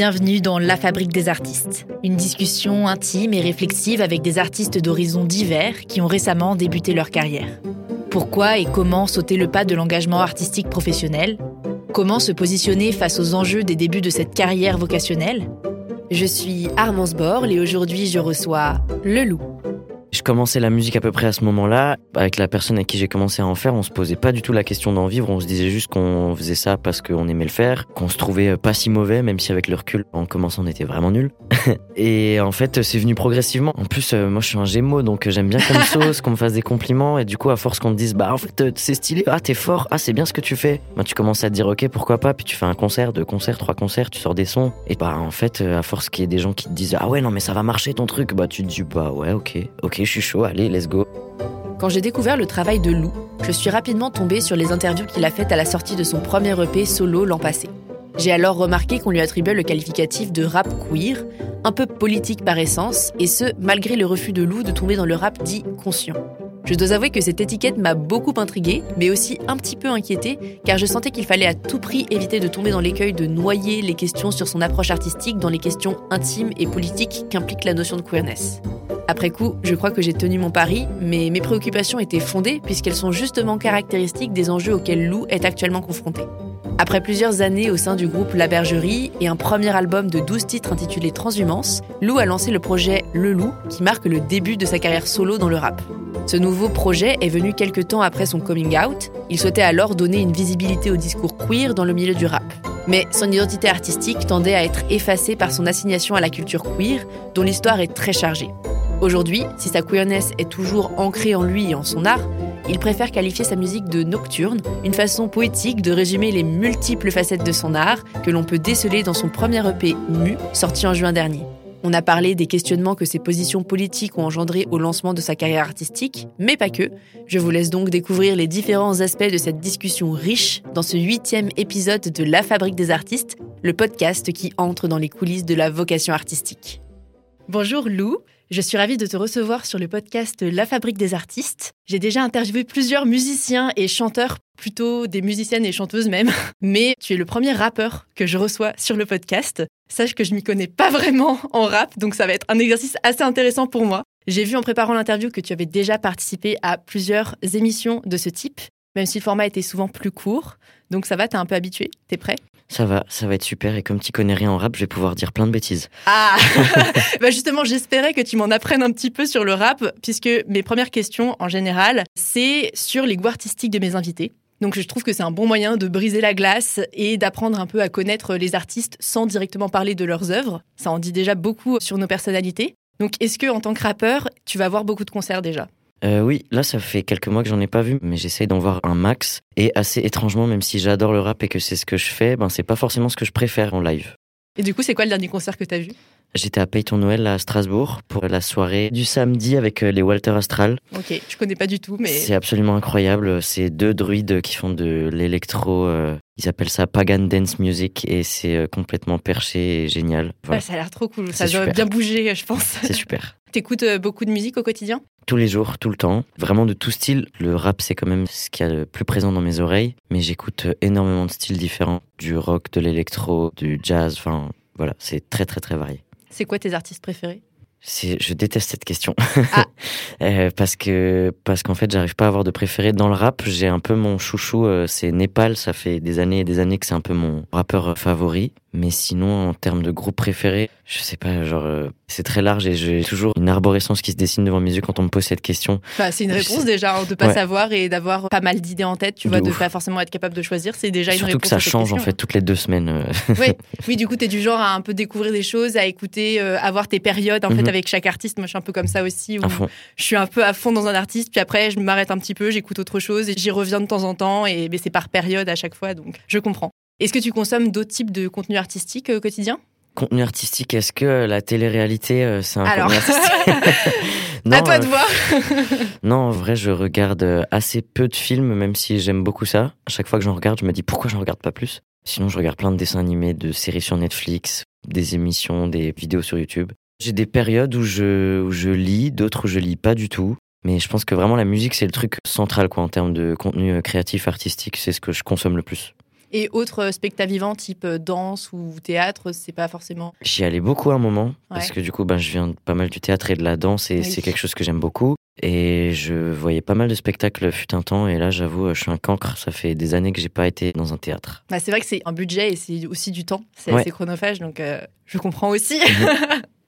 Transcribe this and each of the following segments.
Bienvenue dans La Fabrique des artistes, une discussion intime et réflexive avec des artistes d'horizons divers qui ont récemment débuté leur carrière. Pourquoi et comment sauter le pas de l'engagement artistique professionnel? Comment se positionner face aux enjeux des débuts de cette carrière vocationnelle? Je suis Armance Borle et aujourd'hui je reçois Le Loup. Je commençais la musique à peu près à ce moment-là. Avec la personne avec qui j'ai commencé à en faire, on se posait pas du tout la question d'en vivre. On se disait juste qu'on faisait ça parce qu'on aimait le faire, qu'on se trouvait pas si mauvais, même si avec le recul, en commençant, on était vraiment nul. et en fait, c'est venu progressivement. En plus, euh, moi, je suis un gémeau, donc j'aime bien qu'on me sauce, qu'on me fasse des compliments. Et du coup, à force qu'on te dise, bah, en fait, euh, c'est stylé, ah, t'es fort, ah, c'est bien ce que tu fais. Bah, tu commences à te dire, ok, pourquoi pas. Puis tu fais un concert, deux concerts, trois concerts, tu sors des sons. Et bah, en fait, euh, à force qu'il y ait des gens qui te disent, ah ouais, non, mais ça va marcher ton truc, bah, tu te dis, bah, ouais, ok, ok, je suis allez, go. Quand j'ai découvert le travail de Lou, je suis rapidement tombée sur les interviews qu'il a faites à la sortie de son premier EP solo l'an passé. J'ai alors remarqué qu'on lui attribuait le qualificatif de rap queer, un peu politique par essence, et ce, malgré le refus de Lou de tomber dans le rap dit conscient. Je dois avouer que cette étiquette m'a beaucoup intriguée, mais aussi un petit peu inquiétée, car je sentais qu'il fallait à tout prix éviter de tomber dans l'écueil de noyer les questions sur son approche artistique dans les questions intimes et politiques qu'implique la notion de queerness. Après coup, je crois que j'ai tenu mon pari, mais mes préoccupations étaient fondées puisqu'elles sont justement caractéristiques des enjeux auxquels Lou est actuellement confronté. Après plusieurs années au sein du groupe La Bergerie et un premier album de 12 titres intitulé Transhumance, Lou a lancé le projet Le Loup qui marque le début de sa carrière solo dans le rap. Ce nouveau projet est venu quelques temps après son coming out. Il souhaitait alors donner une visibilité au discours queer dans le milieu du rap. Mais son identité artistique tendait à être effacée par son assignation à la culture queer, dont l'histoire est très chargée. Aujourd'hui, si sa queerness est toujours ancrée en lui et en son art, il préfère qualifier sa musique de nocturne, une façon poétique de résumer les multiples facettes de son art que l'on peut déceler dans son premier EP Mu, sorti en juin dernier. On a parlé des questionnements que ses positions politiques ont engendrés au lancement de sa carrière artistique, mais pas que. Je vous laisse donc découvrir les différents aspects de cette discussion riche dans ce huitième épisode de La Fabrique des artistes, le podcast qui entre dans les coulisses de la vocation artistique. Bonjour Lou, je suis ravie de te recevoir sur le podcast La Fabrique des artistes. J'ai déjà interviewé plusieurs musiciens et chanteurs, plutôt des musiciennes et chanteuses même, mais tu es le premier rappeur que je reçois sur le podcast. Sache que je m'y connais pas vraiment en rap, donc ça va être un exercice assez intéressant pour moi. J'ai vu en préparant l'interview que tu avais déjà participé à plusieurs émissions de ce type, même si le format était souvent plus court. Donc ça va, t'es un peu habitué, t'es prêt? Ça va, ça va être super. Et comme tu connais rien en rap, je vais pouvoir dire plein de bêtises. Ah bah Justement, j'espérais que tu m'en apprennes un petit peu sur le rap, puisque mes premières questions, en général, c'est sur les goûts artistiques de mes invités. Donc je trouve que c'est un bon moyen de briser la glace et d'apprendre un peu à connaître les artistes sans directement parler de leurs œuvres. Ça en dit déjà beaucoup sur nos personnalités. Donc est-ce que en tant que rappeur, tu vas voir beaucoup de concerts déjà? Euh, oui, là ça fait quelques mois que j'en ai pas vu, mais j'essaye d'en voir un max. Et assez étrangement, même si j'adore le rap et que c'est ce que je fais, ben c'est pas forcément ce que je préfère en live. Et du coup, c'est quoi le dernier concert que t'as vu? J'étais à Payton Noël à Strasbourg pour la soirée du samedi avec euh, les Walter Astral. Ok, je connais pas du tout, mais. C'est absolument incroyable. C'est deux druides qui font de l'électro. Euh, ils appellent ça Pagan Dance Music et c'est complètement perché et génial. Voilà. ça a l'air trop cool. Ça doit bien bouger, je pense. C'est super. T'écoutes beaucoup de musique au quotidien? Tous les jours, tout le temps, vraiment de tout style. Le rap, c'est quand même ce qui a le plus présent dans mes oreilles, mais j'écoute énormément de styles différents, du rock, de l'électro, du jazz, enfin voilà, c'est très très très varié. C'est quoi tes artistes préférés? Je déteste cette question. Ah. euh, parce que parce qu'en fait j'arrive pas à avoir de préféré dans le rap j'ai un peu mon chouchou euh, c'est Népal. Ça fait des années et des années que c'est un peu mon rappeur favori mais sinon, en termes de groupe préféré, je sais pas, genre, euh, c'est très large et j'ai toujours une arborescence qui se dessine devant mes yeux quand on me pose cette question. Bah, c'est une réponse déjà, hein, de pas savoir et d'avoir pas mal d'idées en tête, tu vois, de pas forcément être capable de choisir, c'est déjà une réponse. Surtout que ça change en fait toutes les deux semaines. Euh. Oui, oui, du coup, tu es du genre à un peu découvrir des choses, à écouter, euh, avoir tes périodes en fait mhm. avec chaque artiste. Moi, je suis un peu comme ça aussi, où je suis un peu à fond dans un artiste, puis après, je m'arrête un petit peu, j'écoute autre chose et j'y reviens de temps en temps, et c'est par période à chaque fois, donc je comprends. Est-ce que tu consommes d'autres types de contenu artistique au quotidien Contenu artistique, est-ce que euh, la télé-réalité, euh, c'est un Alors... contenu artistique? Non, À toi de euh, voir Non, en vrai, je regarde assez peu de films, même si j'aime beaucoup ça. À chaque fois que j'en regarde, je me dis pourquoi j'en regarde pas plus? Sinon, je regarde plein de dessins animés, de séries sur Netflix, des émissions, des vidéos sur YouTube. J'ai des périodes où je, où je lis, d'autres où je lis pas du tout. Mais je pense que vraiment la musique, c'est le truc central quoi, en termes de contenu créatif, artistique. C'est ce que je consomme le plus. Et autres spectacles vivants, type danse ou théâtre, c'est pas forcément. J'y allais beaucoup à un moment, parce que du coup, ben, je viens pas mal du théâtre et de la danse, et c'est quelque chose que j'aime beaucoup. Et je voyais pas mal de spectacles fut un temps, et là, j'avoue, je suis un cancre. Ça fait des années que j'ai pas été dans un théâtre. Bah, c'est vrai que c'est un budget et c'est aussi du temps. C'est assez chronophage, donc euh, je comprends aussi.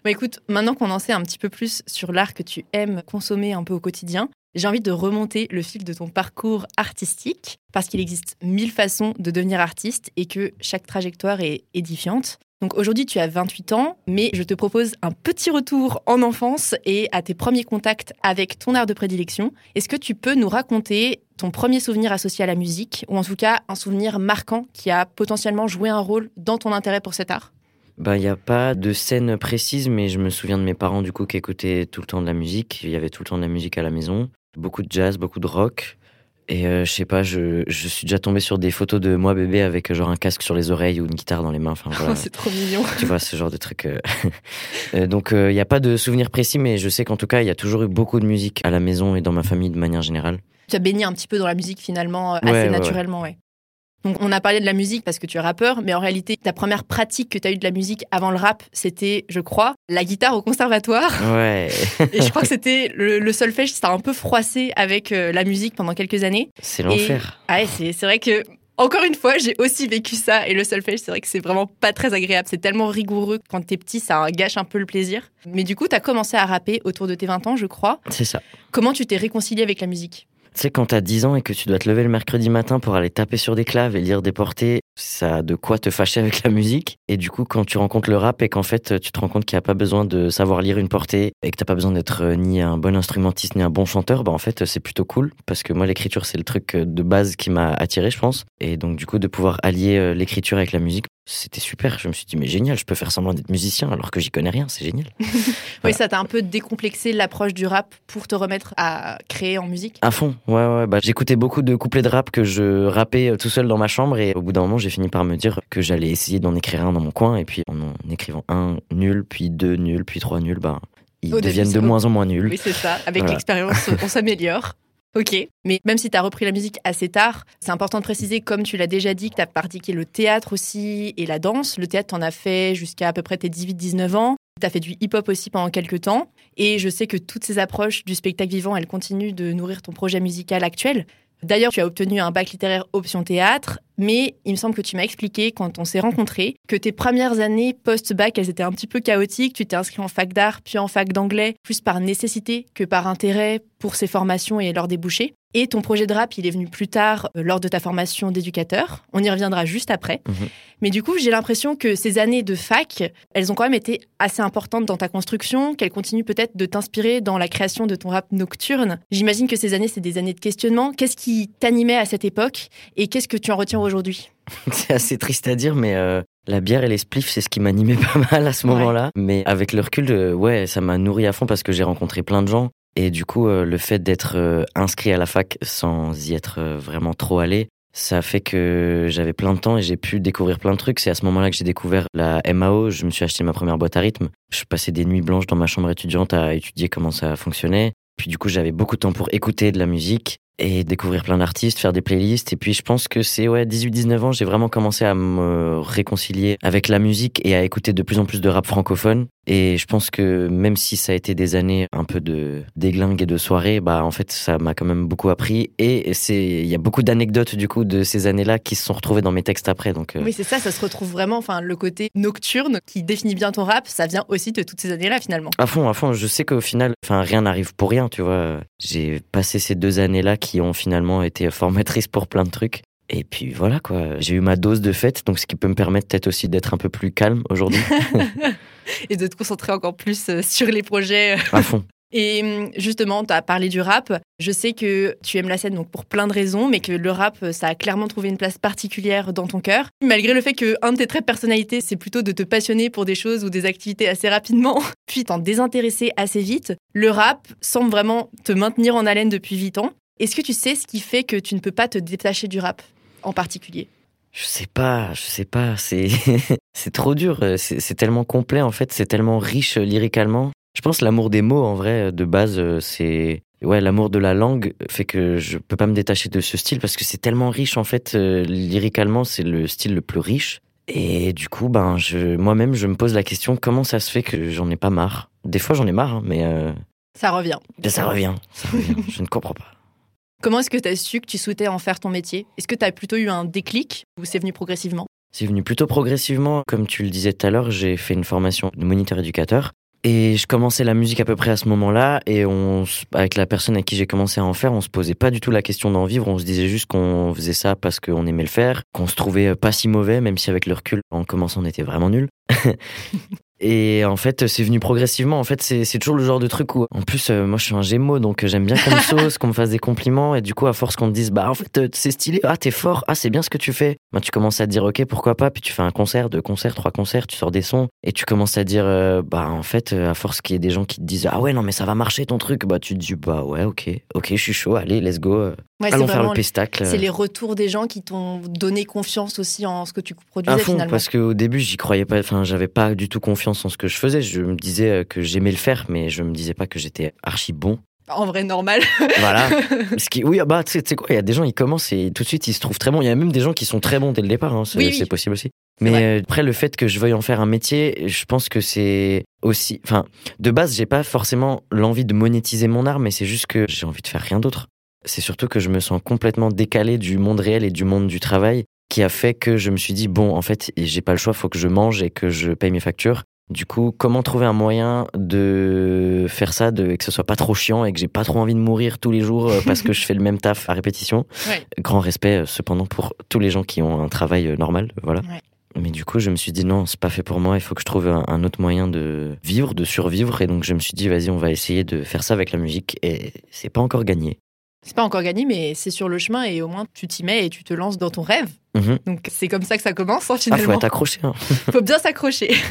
Bah, écoute, maintenant qu'on en sait un petit peu plus sur l'art que tu aimes consommer un peu au quotidien, j'ai envie de remonter le fil de ton parcours artistique parce qu'il existe mille façons de devenir artiste et que chaque trajectoire est édifiante. Donc aujourd'hui, tu as 28 ans, mais je te propose un petit retour en enfance et à tes premiers contacts avec ton art de prédilection. Est-ce que tu peux nous raconter ton premier souvenir associé à la musique, ou en tout cas un souvenir marquant qui a potentiellement joué un rôle dans ton intérêt pour cet art? Il n'y a pas de scène précise, mais je me souviens de mes parents, du coup, qui écoutaient tout le temps de la musique. Il y avait tout le temps de la musique à la maison. Beaucoup de jazz, beaucoup de rock. Et euh, je sais pas, je, je, suis déjà tombé sur des photos de moi bébé avec euh, genre un casque sur les oreilles ou une guitare dans les mains. Enfin, voilà. c'est trop mignon. Tu vois, ce genre de truc. Euh. donc, il n'y a pas de souvenir précis, mais je sais qu'en tout cas, il y a toujours eu beaucoup de musique à la maison et dans ma famille de manière générale. Tu as baigné un petit peu dans la musique finalement, assez naturellement, ouais. Donc on a parlé de la musique parce que tu es rappeur, mais en réalité, ta première pratique que tu as eue de la musique avant le rap, c'était, je crois, la guitare au conservatoire. Ouais. et je crois que c'était le, le solfège, ça a un peu froissé avec euh, la musique pendant quelques années. C'est l'enfer. Ah ouais, c'est, c'est vrai que encore une fois, j'ai aussi vécu ça et le solfège, c'est vrai que c'est vraiment pas très agréable. C'est tellement rigoureux quand t'es petit, ça gâche un peu le plaisir. Mais du coup, t'as commencé à rapper autour de tes 20 ans, je crois. C'est ça. Comment tu t'es réconcilié avec la musique? Tu sais, quand t'as 10 ans et que tu dois te lever le mercredi matin pour aller taper sur des claves et lire des portées, ça a de quoi te fâcher avec la musique. Et du coup, quand tu rencontres le rap et qu'en fait, tu te rends compte qu'il n'y a pas besoin de savoir lire une portée et que t'as pas besoin d'être euh, ni un bon instrumentiste ni un bon chanteur, bah en fait, c'est plutôt cool parce que moi, l'écriture, c'est le truc euh, de base qui m'a attiré, je pense. Et donc, du coup, de pouvoir allier euh, l'écriture avec la musique, c'était super. Je me suis dit, mais génial, je peux faire semblant d'être musicien alors que j'y connais rien, c'est génial. Oui, ça t'a un peu décomplexé l'approche du rap pour te remettre à créer en musique? À fond, ouais, ouais. Bah, j'écoutais beaucoup de couplets de rap que je rappais euh, tout seul dans ma chambre et au bout d'un moment, j'ai fini par me dire que j'allais essayer d'en écrire un dans mon coin et puis en en écrivant un nul, puis deux nuls, puis trois nuls, bah, ils deviennent de moins en moins nuls. Oui, c'est ça. Avec l'expérience, on s'améliore. Ok, mais même si tu as repris la musique assez tard, c'est important de préciser, comme tu l'as déjà dit, que tu as pratiqué le théâtre aussi et la danse. Le théâtre, tu en as fait jusqu'à à peu près tes 18-19 ans. Tu as fait du hip-hop aussi pendant quelques temps. Et je sais que toutes ces approches du spectacle vivant, elles continuent de nourrir ton projet musical actuel. D'ailleurs, tu as obtenu un bac littéraire option théâtre, mais il me semble que tu m'as expliqué quand on s'est rencontrés que tes premières années post-bac, elles étaient un petit peu chaotiques. Tu t'es inscrit en fac d'art, puis en fac d'anglais, plus par nécessité que par intérêt pour ces formations et leurs débouchés. Et ton projet de rap, il est venu plus tard euh, lors de ta formation d'éducateur. On y reviendra juste après. Mhm. Mais du coup, j'ai l'impression que ces années de fac, elles ont quand même été assez importantes dans ta construction, qu'elles continuent peut-être de t'inspirer dans la création de ton rap nocturne. J'imagine que ces années, c'est des années de questionnement. Qu'est-ce qui t'animait à cette époque et qu'est-ce que tu en retiens aujourd'hui C'est assez triste à dire, mais euh, la bière et les spliffs, c'est ce qui m'animait pas mal à ce moment-là. Mais avec le recul, euh, ouais, ça m'a nourri à fond parce que j'ai rencontré plein de gens et du coup, euh, le fait d'être euh, inscrit à la fac sans y être vraiment trop allé, ça a fait que j'avais plein de temps et j'ai pu découvrir plein de trucs. C'est à ce moment-là que j'ai découvert la MAO. Je me suis acheté ma première boîte à rythme. Je passais des nuits blanches dans ma chambre étudiante à étudier comment ça fonctionnait. Puis du coup, j'avais beaucoup de temps pour écouter de la musique et découvrir plein d'artistes, faire des playlists. Et puis je pense que c'est ouais 18-19 ans, j'ai vraiment commencé à me réconcilier avec la musique et à écouter de plus en plus de rap francophone. Et je pense que même si ça a été des années un peu de déglingue et de soirée, bah en fait ça m'a quand même beaucoup appris. Et c'est il y a beaucoup d'anecdotes du coup de ces années-là qui se sont retrouvées dans mes textes après. Donc euh. oui c'est ça, ça se retrouve vraiment. Enfin le côté nocturne qui définit bien ton rap, ça vient aussi de toutes ces années-là finalement. À fond, à fond. Je sais qu'au final, enfin rien n'arrive pour rien, tu vois. J'ai passé ces deux années-là qui ont finalement été formatrices pour plein de trucs. Et puis voilà quoi, j'ai eu ma dose de fête, donc ce qui peut me permettre peut-être aussi d'être un peu plus calme aujourd'hui. et de te concentrer encore plus euh, sur les projets. À fond. Et hum, justement, tu as parlé du rap. Je sais que tu aimes la scène donc pour plein de raisons, mais que le rap, ça a clairement trouvé une place particulière dans ton cœur. Malgré le fait que un de tes traits de personnalité, c'est plutôt de te passionner pour des choses ou des activités assez rapidement, puis t'en désintéresser assez vite, le rap semble vraiment te maintenir en haleine depuis 8 ans. Est-ce que tu sais ce qui fait que tu ne peux pas te détacher du rap? En particulier je sais pas, je sais pas, c'est c'est trop dur, c'est tellement complet en fait, c'est tellement riche lyricalement. Je pense l'amour des mots en vrai de base c'est ouais, l'amour de la langue fait que je peux pas me détacher de ce style parce que c'est tellement riche en fait. Euh, lyricalement, c'est le style le plus riche. Et du coup, ben, je, moi-même, je me pose la question comment ça se fait que j'en ai pas marre? Des fois, j'en ai marre, hein, mais euh, Ça revient. ça revient, ça revient. je ne comprends pas. Comment est-ce que tu as su que tu souhaitais en faire ton métier? Est-ce que tu as plutôt eu un déclic ou c'est venu progressivement? C'est venu plutôt progressivement. Comme tu le disais tout à l'heure, j'ai fait une formation de moniteur éducateur. Et je commençais la musique à peu près à ce moment-là, et on, avec la personne avec qui j'ai commencé à en faire, on se posait pas du tout la question d'en vivre, on se disait juste qu'on faisait ça parce qu'on aimait le faire, qu'on se trouvait pas si mauvais, même si avec le recul, en commençant, on était vraiment nul. Et en fait, c'est venu progressivement. En fait, c'est toujours le genre de truc où, en plus, euh, moi, je suis un gémeau, donc euh, j'aime bien qu'on me sauce, qu'on me fasse des compliments. Et du coup, à force qu'on te dise, bah, en fait, euh, c'est stylé, ah, t'es fort, ah, c'est bien ce que tu fais. Bah, tu commences à te dire, ok, pourquoi pas. Puis tu fais un concert, deux concerts, trois concerts, tu sors des sons. Et tu commences à dire, bah, en fait, à force qu'il y ait des gens qui te disent, ah ouais, non, mais ça va marcher ton truc, bah, tu te dis, bah, ouais, ok, ok, je suis chaud, allez, let's go. Ouais, Allons faire le pestacle. c'est les retours des gens qui t'ont donné confiance aussi en ce que tu produisais à fond finalement. parce qu'au début j'y croyais pas enfin j'avais pas du tout confiance en ce que je faisais je me disais euh, que j'aimais le faire mais je me disais pas que j'étais archi bon En vrai, normal. voilà ce qui oui bah tu sais quoi il y a des gens ils commencent et tout de suite ils se trouvent très bons il y a même des gens qui sont très bons dès le départ hein, c'est Oui, oui. c'est possible aussi mais après le fait que je veuille en faire un métier je pense que c'est aussi enfin de base j'ai pas forcément l'envie de monétiser mon art mais c'est juste que j'ai envie de faire rien d'autre c'est surtout que je me sens complètement décalé du monde réel et du monde du travail qui a fait que je me suis dit bon en fait j'ai pas le choix faut que je mange et que je paye mes factures. Du coup comment trouver un moyen de faire ça de que ce soit pas trop chiant et que j'ai pas trop envie de mourir tous les jours euh, parce que je fais le même taf à répétition? Ouais. grand respect euh, cependant pour tous les gens qui ont un travail euh, normal voilà. Ouais. mais du coup je me suis dit non c'est pas fait pour moi il faut que je trouve un, un autre moyen de vivre de survivre. Et donc je me suis dit vas-y on va essayer de faire ça avec la musique et c'est pas encore gagné C'est pas encore gagné, mais c'est sur le chemin et au moins tu t'y mets et tu te lances dans ton rêve. Mhm. Donc c'est comme ça que ça commence hein, ah finalement. faut être accroché hein. faut bien s'accrocher.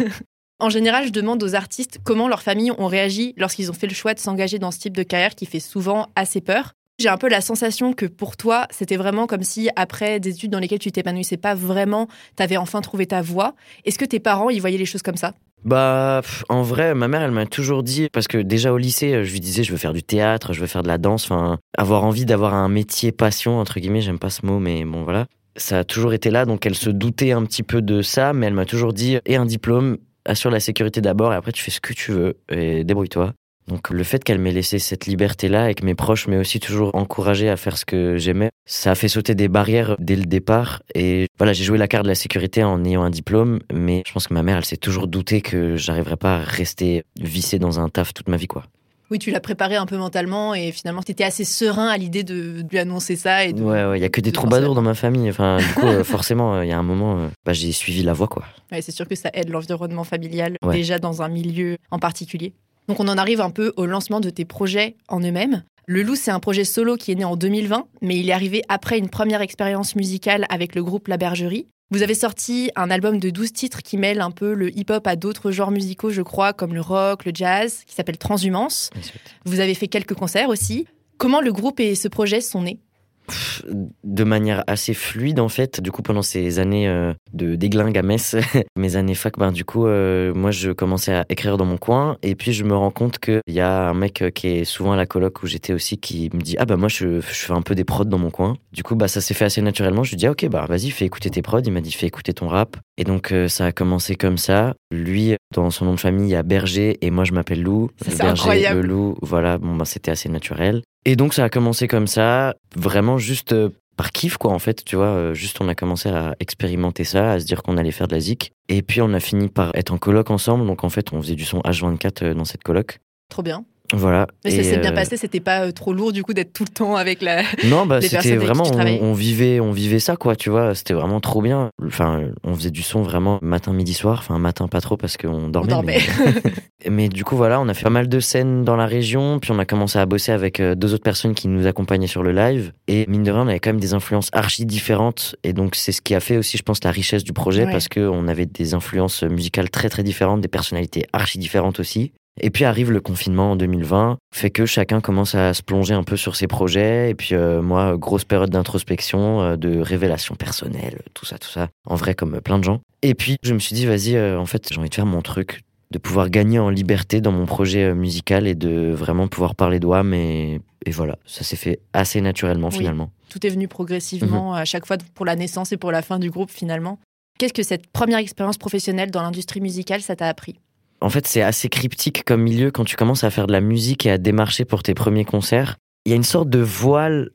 En général, je demande aux artistes comment leurs familles ont réagi lorsqu'ils ont fait le choix de s'engager dans ce type de carrière qui fait souvent assez peur. J'ai un peu la sensation que pour toi, c'était vraiment comme si après des études dans lesquelles tu t'épanouissais pas vraiment, t'avais enfin trouvé ta voie. Est-ce que tes parents, ils voyaient les choses comme ça? Bah, en vrai, ma mère, elle m'a toujours dit, parce que déjà au lycée, euh, je lui disais, je veux faire du théâtre, je veux faire de la danse, enfin, avoir envie d'avoir un métier passion, entre guillemets, j'aime pas ce mot, mais bon, voilà. Ça a toujours été là, donc elle se doutait un petit peu de ça, mais elle m'a toujours dit, et un diplôme, assure la sécurité d'abord, et après tu fais ce que tu veux, et débrouille-toi. Donc le fait qu'elle m'ait laissé cette liberté-là et que mes proches m'aient aussi toujours encouragé à faire ce que j'aimais, ça a fait sauter des barrières dès le départ. Et voilà, j'ai joué la carte de la sécurité en ayant un diplôme, mais je pense que ma mère, elle s'est toujours doutée que j'arriverais pas à rester vissé dans un taf toute ma vie, quoi. Oui, tu l'as préparé un peu mentalement et finalement, tu étais assez serein à l'idée de, de lui annoncer ça. Et de- Ouais, ouais, il y a que des de troubadours dans ma famille. Enfin, du coup, euh, forcément, il y a un moment, euh, bah, j'ai suivi la voie, quoi. Ouais, c'est sûr que ça aide l'environnement familial, Ouais. déjà dans un milieu en particulier. Donc on en arrive un peu au lancement de tes projets en eux-mêmes. Le Loup, c'est un projet solo qui est né en 2020, mais il est arrivé après une première expérience musicale avec le groupe La Bergerie. Vous avez sorti un album de 12 titres qui mêle un peu le hip-hop à d'autres genres musicaux, je crois, comme le rock, le jazz, qui s'appelle Transhumance. Vous avez fait quelques concerts aussi. Comment le groupe et ce projet sont nés? De manière assez fluide en fait. Du coup, pendant ces années euh, de déglingue à Metz, mes années fac, ben, du coup, euh, moi je commençais à écrire dans mon coin et puis je me rends compte qu'il y a un mec euh, qui est souvent à la coloc où j'étais aussi qui me dit Ah bah moi je, je fais un peu des prods dans mon coin. Du coup, bah ça s'est fait assez naturellement. Je lui dis ah, Ok, bah vas-y, fais écouter tes prods. Il m'a dit Fais écouter ton rap. Et donc euh, ça a commencé comme ça. Lui, dans son nom de famille, il y a Berger et moi je m'appelle Lou. Ça, Berger, incroyable. Le Loup, voilà, bon bah c'était assez naturel. Et donc ça a commencé comme ça, vraiment juste euh, par kiff quoi en fait, tu vois, euh, juste on a commencé à expérimenter ça, à se dire qu'on allait faire de la zik. Et puis on a fini par être en coloc ensemble, donc en fait on faisait du son H24 euh, dans cette coloc. Trop bien. Voilà. Mais ça s'est bien euh, passé, c'était pas euh, trop lourd du coup d'être tout le temps avec la. Non, bah c'était vraiment, on, on vivait, on vivait ça quoi, tu vois, c'était vraiment trop bien. Enfin, on faisait du son vraiment matin, midi, soir. Enfin matin pas trop parce qu'on dormait. dormait. Mais, mais du coup voilà, on a fait pas mal de scènes dans la région, puis on a commencé à bosser avec euh, deux autres personnes qui nous accompagnaient sur le live. Et mine de rien, on avait quand même des influences archi différentes. Et donc c'est ce qui a fait aussi, je pense, la richesse du projet Ouais. parce que on avait des influences musicales très très différentes, des personnalités archi différentes aussi. Et puis arrive le confinement en 2020, fait que chacun commence à se plonger un peu sur ses projets. Et puis euh, moi, grosse période d'introspection, euh, de révélation personnelle, tout ça, tout ça. En vrai, comme plein de gens. Et puis je me suis dit, vas-y, euh, en fait, j'ai envie de faire mon truc. de pouvoir gagner en liberté dans mon projet musical et de vraiment pouvoir parler de WAM. Et, et voilà, ça s'est fait assez naturellement Oui. finalement. Tout est venu progressivement à chaque fois pour la naissance et pour la fin du groupe finalement. Qu'est-ce que cette première expérience professionnelle dans l'industrie musicale, ça t'a appris? En fait, c'est assez cryptique comme milieu quand tu commences à faire de la musique et à démarcher pour tes premiers concerts. Il y a une sorte de voile,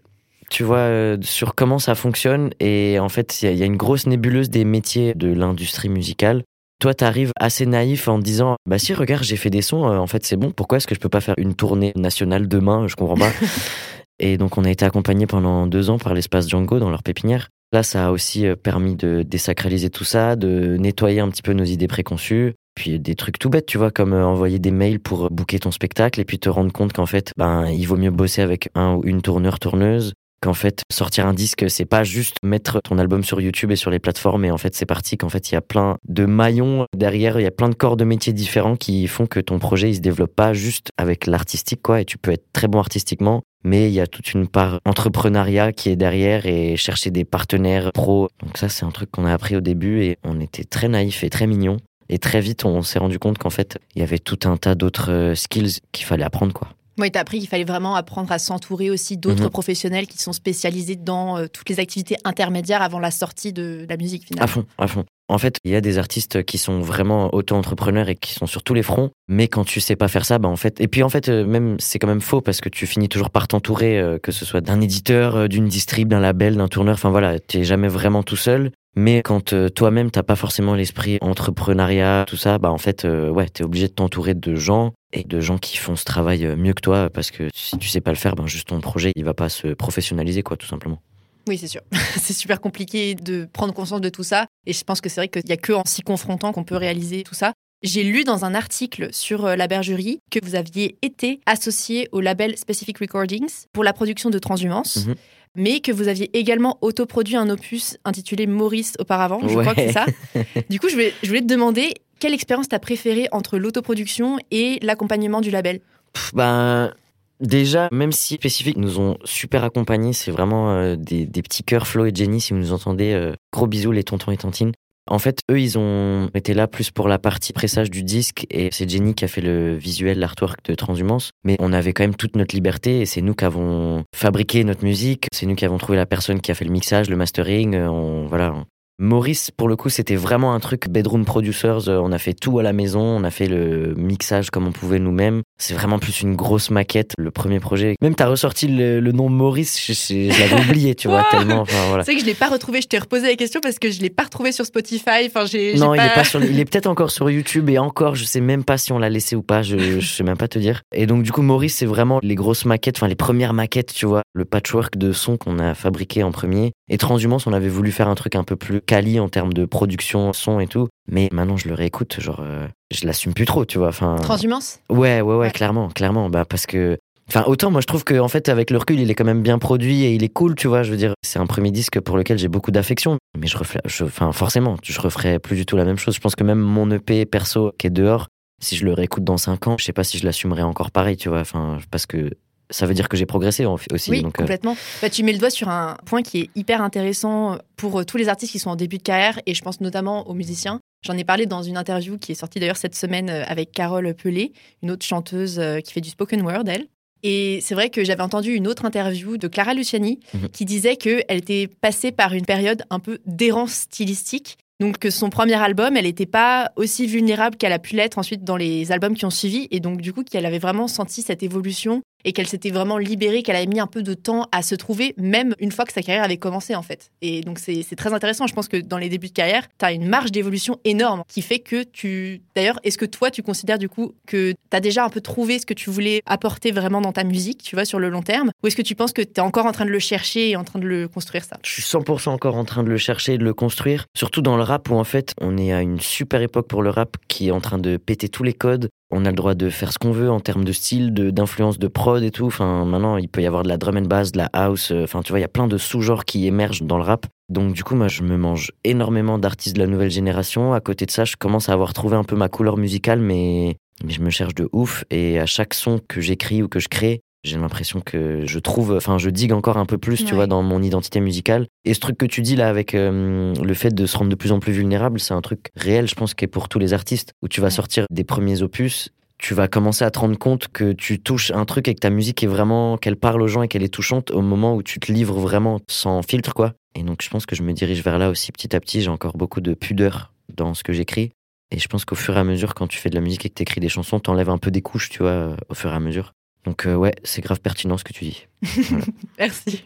tu vois, euh, sur comment ça fonctionne. Et en fait, il y a- il y, a une grosse nébuleuse des métiers de l'industrie musicale. Toi, t'arrives assez naïf en disant, bah si, regarde, j'ai fait des sons, euh, en fait, c'est bon. Pourquoi est-ce que je peux pas faire une tournée nationale demain Je comprends pas. et donc, on a été accompagné pendant deux ans par l'espace Django dans leur pépinière. Là, ça a aussi euh, permis de désacraliser tout ça, de nettoyer un petit peu nos idées préconçues. Puis des trucs tout bêtes, tu vois, comme euh, envoyer des mails pour euh, booker ton spectacle et puis te rendre compte qu'en fait, ben, il vaut mieux bosser avec un ou une tourneur tourneuse. Qu'en fait, sortir un disque, c'est pas juste mettre ton album sur YouTube et sur les plateformes, et en fait, c'est parti. Qu'en fait, il y a plein de maillons derrière, il y a plein de corps de métiers différents qui font que ton projet, il se développe pas juste avec l'artistique, quoi. Et tu peux être très bon artistiquement, mais il y a toute une part entrepreneuriat qui est derrière et chercher des partenaires pros. Donc ça, c'est un truc qu'on a appris au début et on était très naïf et très mignon. Et très vite, on s'est rendu compte qu'en fait, il y avait tout un tas d'autres euh, skills qu'il fallait apprendre, quoi. Oui, t'as appris qu'il fallait vraiment apprendre à s'entourer aussi d'autres Mhm. professionnels qui sont spécialisés dans euh, toutes les activités intermédiaires avant la sortie de la musique À finalement. fond, à fond. En fait, il y a des artistes qui sont vraiment auto-entrepreneurs et qui sont sur tous les fronts, mais quand tu sais pas faire ça, bah en fait, et puis en fait, euh, même c'est quand même faux parce que tu finis toujours par t'entourer, euh, que ce soit d'un éditeur, euh, d'une distrib, d'un label, d'un tourneur, enfin voilà, t'es jamais vraiment tout seul. Mais quand toi-même t'as pas forcément l'esprit entrepreneuriat, tout ça, bah en fait, ouais, t'es obligé de t'entourer de gens et de gens qui font ce travail mieux que toi parce que si tu sais pas le faire, ben juste ton projet il va pas se professionnaliser quoi, tout simplement. Oui, c'est sûr. c'est super compliqué de prendre conscience de tout ça. Et je pense que c'est vrai qu'il n'y a que en s'y confrontant qu'on peut réaliser tout ça. J'ai lu dans un article sur euh, la bergerie que vous aviez été associé au label Specific Recordings pour la production de Transhumance, Mhm. mais que vous aviez également autoproduit un opus intitulé Maurice auparavant. Je crois que c'est ça. du coup, je voulais, je voulais te demander quelle expérience t'as préférée entre l'autoproduction et l'accompagnement du label? Pff, Ben, déjà, même si Spécifique nous ont super accompagnés, c'est vraiment euh, des, petits cœurs, Flo et Jenny, si vous nous entendez. euh, gros bisous, les tontons et tantines. En fait, eux, ils ont été là plus pour la partie pressage du disque et c'est Jenny qui a fait le visuel, l'artwork de Transhumance. Mais on avait quand même toute notre liberté et c'est nous qui avons fabriqué notre musique. C'est nous qui avons trouvé la personne qui a fait le mixage, le mastering. euh, voilà. Maurice, pour le coup, c'était vraiment un truc bedroom producers. On a fait tout à la maison, on a fait le mixage comme on pouvait nous-mêmes. C'est vraiment plus une grosse maquette, le premier projet. Même t'as ressorti le, le nom Maurice, je, je- je l'avais oublié, tu vois, tellement. Enfin voilà. C'est vrai que je l'ai pas retrouvé. Je t'ai reposé la question parce que je l'ai pas retrouvé sur Spotify. Enfin, j'ai j'ai Non, il pas... est pas sur, il est peut-être encore sur YouTube et encore, je sais même pas si on l'a laissé ou pas, je, je sais même pas te dire. Et donc du coup, Maurice, c'est vraiment les grosses maquettes, enfin les premières maquettes, tu vois, le patchwork de son qu'on a fabriqué en premier. Et Transhumance, on avait voulu faire un truc un peu plus quali en termes de production, son et tout. Mais maintenant, je le réécoute, genre, euh, je l'assume plus trop, tu vois. Enfin, Transhumance? Ouais, ouais, ouais, Ouais. clairement, clairement. Bah, parce que. Enfin, autant moi je trouve qu'en fait, avec le recul, il est quand même bien produit et il est cool, tu vois. Je veux dire, c'est un premier disque pour lequel j'ai beaucoup d'affection. Mais je refais. je- Enfin, forcément, je referai plus du tout la même chose. Je pense que même mon EP perso qui est dehors, si je le réécoute dans 5 ans, je sais pas si je l'assumerai encore pareil, tu vois. Enfin, parce que ça veut dire que j'ai progressé aussi. Oui, donc, euh, complètement. Bah, tu mets le doigt sur un point qui est hyper intéressant pour euh, tous les artistes qui sont en début de carrière et je pense notamment aux musiciens. J'en ai parlé dans une interview qui est sortie d'ailleurs cette semaine euh, avec Carole Pelé, une autre chanteuse euh, qui fait du spoken word, elle. Et c'est vrai que j'avais entendu une autre interview de Clara Luciani Mhm. qui disait qu'elle était passée par une période un peu d'errance stylistique. Donc que son premier album, elle n'était pas aussi vulnérable qu'elle a pu l'être ensuite dans les albums qui ont suivi. Et donc du coup, qu'elle avait vraiment senti cette évolution et qu'elle s'était vraiment libérée, qu'elle avait mis un peu de temps à se trouver, même une fois que sa carrière avait commencé en fait. Et donc c'est très intéressant. Je pense que dans les débuts de carrière, tu as une marge d'évolution énorme qui fait que tu... D'ailleurs, est-ce que toi, tu considères du coup que tu as déjà un peu trouvé ce que tu voulais apporter vraiment dans ta musique, tu vois, sur le long terme? Ou est-ce que tu penses que tu es encore en train de le chercher et en train de le construire ça? Je suis 100% encore en train de le chercher et de le construire. Surtout dans le rap où en fait on est à une super époque pour le rap qui est en train de péter tous les codes. On a le droit de faire ce qu'on veut en termes de style, d'influence de, prod et tout. Enfin, maintenant il peut y avoir de la drum and bass, de la house. euh, Enfin, tu vois, il y a plein de sous-genres qui émergent dans le rap. Donc du coup, moi, je me mange énormément d'artistes de la nouvelle génération. À côté de ça, je commence à avoir trouvé un peu ma couleur musicale, mais, mais je me cherche de ouf. Et à chaque son que j'écris ou que je crée, J'ai l'impression que je trouve, enfin, je digue encore un peu plus, tu vois, dans mon identité musicale. Et ce truc que tu dis là avec euh, le fait de se rendre de plus en plus vulnérable, c'est un truc réel, je pense, qui est pour tous les artistes, où tu vas sortir des premiers opus tu vas commencer à te rendre compte que tu touches un truc et que ta musique est vraiment, qu'elle parle aux gens et qu'elle est touchante au moment où tu te livres vraiment sans filtre, quoi. Et donc, je pense que je me dirige vers là aussi petit à petit. J'ai encore beaucoup de pudeur dans ce que j'écris. Et je pense qu'au fur et à mesure, quand tu fais de la musique et que tu écris des chansons, t'enlèves un peu des couches, tu vois, au fur et à mesure. Donc, euh, ouais, c'est grave pertinent ce que tu dis. Merci.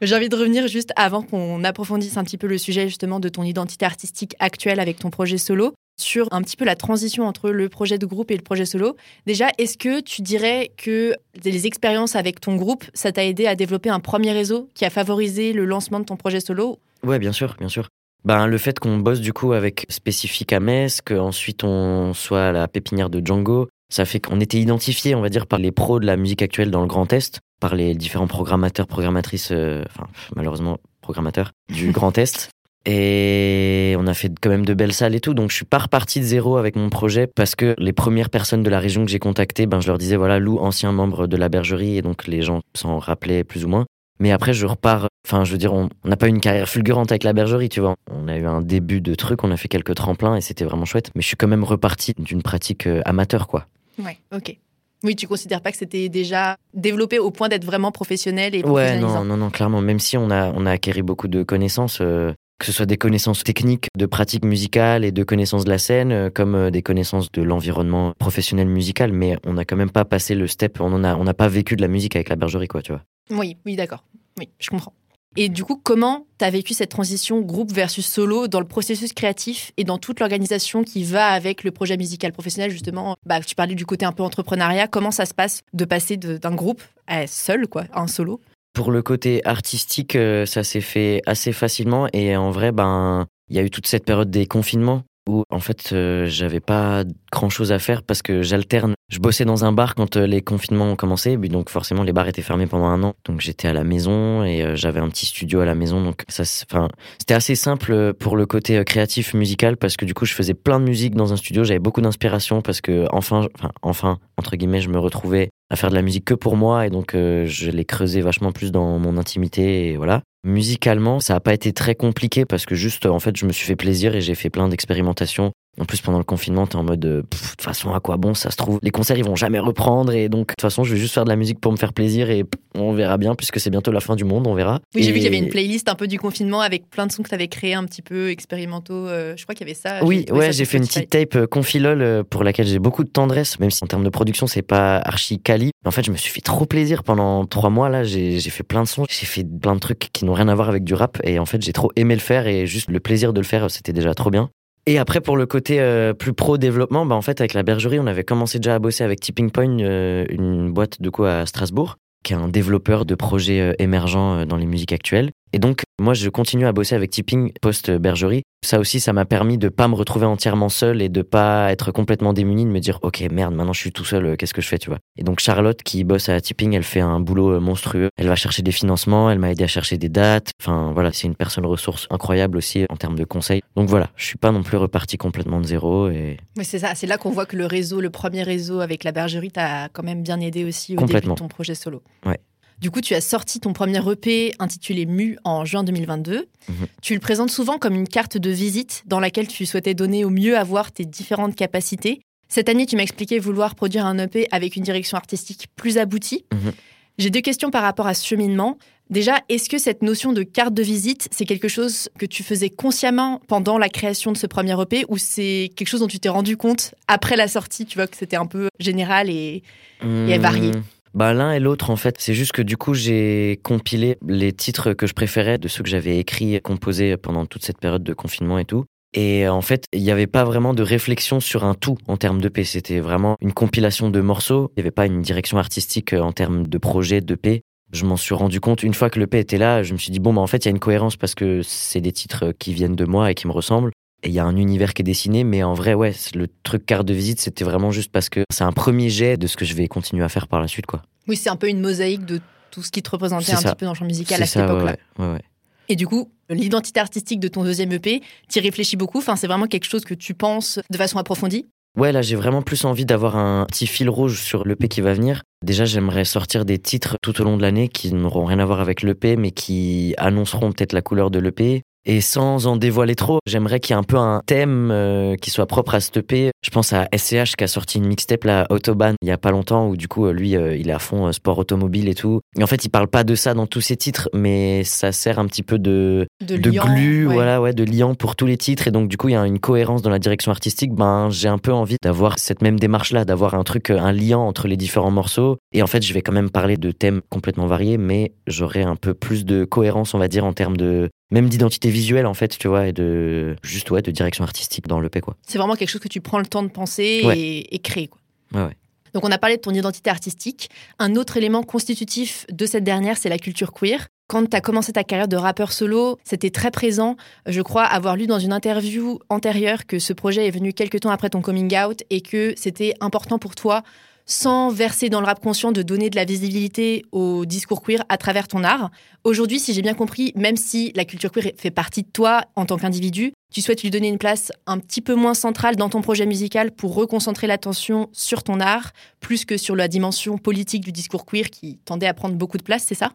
J'ai envie de revenir juste avant qu'on approfondisse un petit peu le sujet justement de ton identité artistique actuelle avec ton projet solo sur un petit peu la transition entre le projet de groupe et le projet solo. Déjà, est-ce que tu dirais que les expériences avec ton groupe, ça t'a aidé à développer un premier réseau qui a favorisé le lancement de ton projet solo? Ouais, bien sûr, bien sûr. Ben, le fait qu'on bosse du coup avec Spécifique à Metz, qu'ensuite on soit à la pépinière de Django, ça fait qu'on était identifié, on va dire, par les pros de la musique actuelle dans le Grand Est, par les différents programmateurs, programmatrices, euh, enfin malheureusement programmateurs du Grand Est. Et on a fait quand même de belles salles et tout. Donc je suis pas reparti de zéro avec mon projet parce que les premières personnes de la région que j'ai contactées, ben je leur disais voilà Lou, ancien membre de la bergerie et donc les gens s'en rappelaient plus ou moins. Mais après je repars. Enfin je veux dire on n'a pas eu une carrière fulgurante avec la bergerie, tu vois. On a eu un début de truc, on a fait quelques tremplins et c'était vraiment chouette. Mais je suis quand même reparti d'une pratique euh, amateur quoi. Ouais, ok. Oui, tu considères pas que c'était déjà développé au point d'être vraiment professionnel et Ouais, non, non, non, clairement. Même si on a, on a acquéri beaucoup de connaissances, euh, que ce soit des connaissances techniques, de pratique musicale et de connaissances de la scène, euh, comme euh, des connaissances de l'environnement professionnel musical, mais on n'a quand même pas passé le step, on n'a on n'a pas vécu de la musique avec la bergerie, quoi, tu vois. Oui, oui, d'accord. Oui, je comprends. Et du coup, comment tu vécu cette transition groupe versus solo dans le processus créatif et dans toute l'organisation qui va avec le projet musical professionnel, justement? Bah, Tu parlais du côté un peu entrepreneuriat. Comment ça se passe de passer d'un groupe à seul, quoi, à un solo? Pour le côté artistique, euh, ça s'est fait assez facilement. Et en vrai, ben, il y a eu toute cette période des confinements où en fait euh, j'avais pas grand chose à faire parce que j'alterne. Je bossais dans un bar quand euh, les confinements ont commencé, donc forcément les bars étaient fermés pendant un an. Donc j'étais à la maison et euh, j'avais un petit studio à la maison. Donc ça, c'était assez simple pour le côté créatif musical parce que du coup je faisais plein de musique dans un studio. J'avais beaucoup d'inspiration parce que enfin, enfin entre guillemets, je me retrouvais à faire de la musique que pour moi et donc je l'ai creusé vachement plus dans mon intimité et voilà. Musicalement, ça n'a pas été très compliqué parce que juste, en fait, je me suis fait plaisir et j'ai fait plein d'expérimentations. En plus, pendant le confinement, t'es en mode, de toute façon, à quoi bon, ça se trouve, les concerts, ils vont jamais reprendre et donc, de toute façon, je vais juste faire de la musique pour me faire plaisir et on verra bien puisque c'est bientôt la fin du monde, on verra. Oui, j'ai vu qu'il y avait une playlist un peu du confinement avec plein de sons que t'avais créés un petit peu expérimentaux. Euh, je crois qu'il y avait ça. Oui, ouais, j'ai fait une petite tape euh, confilol euh, pour laquelle j'ai beaucoup de tendresse, même si en termes de production, c'est pas archi quali. En fait, je me suis fait trop plaisir pendant trois mois là. J'ai fait plein de sons, j'ai fait plein de trucs qui n'ont rien à voir avec du rap et en fait, j'ai trop aimé le faire et juste le plaisir de le faire, c'était déjà trop bien. Et après, pour le côté euh, plus pro développement, bah, en fait, avec la bergerie, on avait commencé déjà à bosser avec Tipping Point, euh, une boîte de quoi à Strasbourg, qui est un développeur de projets euh, émergents dans les musiques actuelles. Et donc, moi, je continue à bosser avec Tipping post-bergerie. Ça aussi, ça m'a permis de pas me retrouver entièrement seul et de pas être complètement démuni, de me dire, OK, merde, maintenant je suis tout seul, qu'est-ce que je fais, tu vois. Et donc, Charlotte, qui bosse à Tipping, elle fait un boulot euh, monstrueux. Elle va chercher des financements, elle m'a aidé à chercher des dates. Enfin, voilà, c'est une personne ressource incroyable aussi en termes de conseils. Donc voilà, je suis pas non plus reparti complètement de zéro et. Mais c'est ça, c'est là qu'on voit que le réseau, le premier réseau avec la bergerie, t'a quand même bien aidé aussi au début de ton projet solo. Ouais. Du coup, tu as sorti ton premier EP intitulé Mu en juin 2022. Mhm. Tu le présentes souvent comme une carte de visite dans laquelle tu souhaitais donner au mieux à voir tes différentes capacités. Cette année, tu m'as expliqué vouloir produire un EP avec une direction artistique plus aboutie. Mhm. J'ai deux questions par rapport à ce cheminement. Déjà, est-ce que cette notion de carte de visite, c'est quelque chose que tu faisais consciemment pendant la création de ce premier EP ou c'est quelque chose dont tu t'es rendu compte après la sortie, tu vois, que c'était un peu général et, et varié? mmh. Bah l'un et l'autre en fait. C'est juste que du coup j'ai compilé les titres que je préférais de ceux que j'avais écrits, composés pendant toute cette période de confinement et tout. Et en fait, il n'y avait pas vraiment de réflexion sur un tout en termes de P. C'était vraiment une compilation de morceaux. Il n'y avait pas une direction artistique en termes de projet de P. Je m'en suis rendu compte une fois que le P était là. Je me suis dit bon bah en fait il y a une cohérence parce que c'est des titres qui viennent de moi et qui me ressemblent. Et il y a un univers qui est dessiné, mais en vrai, ouais, le truc carte de visite, c'était vraiment juste parce que c'est un premier jet de ce que je vais continuer à faire par la suite, quoi. Oui, c'est un peu une mosaïque de tout ce qui te représentait un petit peu dans le champ musical à cette époque-là. Ouais, ouais, Et du coup, l'identité artistique de ton deuxième EP, tu réfléchis beaucoup. Enfin, c'est vraiment quelque chose que tu penses de façon approfondie? Ouais, là, j'ai vraiment plus envie d'avoir un petit fil rouge sur l'EP qui va venir. Déjà, j'aimerais sortir des titres tout au long de l'année qui n'auront rien à voir avec l'EP, mais qui annonceront peut-être la couleur de l'EP. Et sans en dévoiler trop, j'aimerais qu'il y ait un peu un thème euh, qui soit propre à cette EP. Je pense à SCH qui a sorti une mixtape, la Autobahn, il y a pas longtemps, où du coup, euh, lui, euh, il est à fond sport automobile et tout. Et en fait, il parle pas de ça dans tous ses titres, mais ça sert un petit peu de, De, de liant, glue, ouais. voilà, ouais, de liant pour tous les titres. Et donc, du coup, il y a une cohérence dans la direction artistique. Ben, j'ai un peu envie d'avoir cette même démarche-là, d'avoir un truc, un liant entre les différents morceaux. Et en fait, je vais quand même parler de thèmes complètement variés, mais j'aurai un peu plus de cohérence, on va dire, en termes de, même d'identité visuelle, en fait, tu vois, et de, juste, ouais, de direction artistique dans l'EP, quoi. C'est vraiment quelque chose que tu prends le temps de penser Ouais. et, et créer. Quoi. Ouais, ouais. Donc on a parlé de ton identité artistique. Un autre élément constitutif de cette dernière, c'est la culture queer. Quand tu as commencé ta carrière de rappeur solo, c'était très présent. Je crois avoir lu dans une interview antérieure que ce projet est venu quelques temps après ton coming out et que c'était important pour toi, sans verser dans le rap conscient, de donner de la visibilité au discours queer à travers ton art. Aujourd'hui, si j'ai bien compris, même si la culture queer fait partie de toi en tant qu'individu, tu souhaites lui donner une place un petit peu moins centrale dans ton projet musical pour reconcentrer l'attention sur ton art, plus que sur la dimension politique du discours queer qui tendait à prendre beaucoup de place, c'est ça?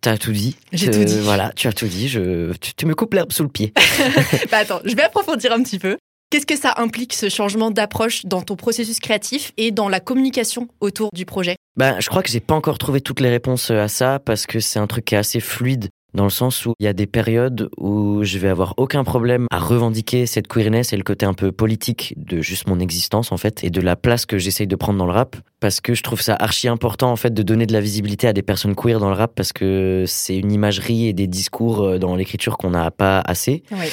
T'as tout dit. J'ai tout dit. Voilà, tu as tout dit. Je, tu, tu me coupes l'herbe sous le pied. Bah attends, je vais approfondir un petit peu. Qu'est-ce que ça implique ce changement d'approche dans ton processus créatif et dans la communication autour du projet? Ben, je crois que j'ai pas encore trouvé toutes les réponses à ça parce que c'est un truc qui est assez fluide dans le sens où il y a des périodes où je vais avoir aucun problème à revendiquer cette queerness et le côté un peu politique de juste mon existence en fait et de la place que j'essaye de prendre dans le rap parce que je trouve ça archi important en fait de donner de la visibilité à des personnes queer dans le rap parce que c'est une imagerie et des discours euh, dans l'écriture qu'on n'a pas assez. Oui.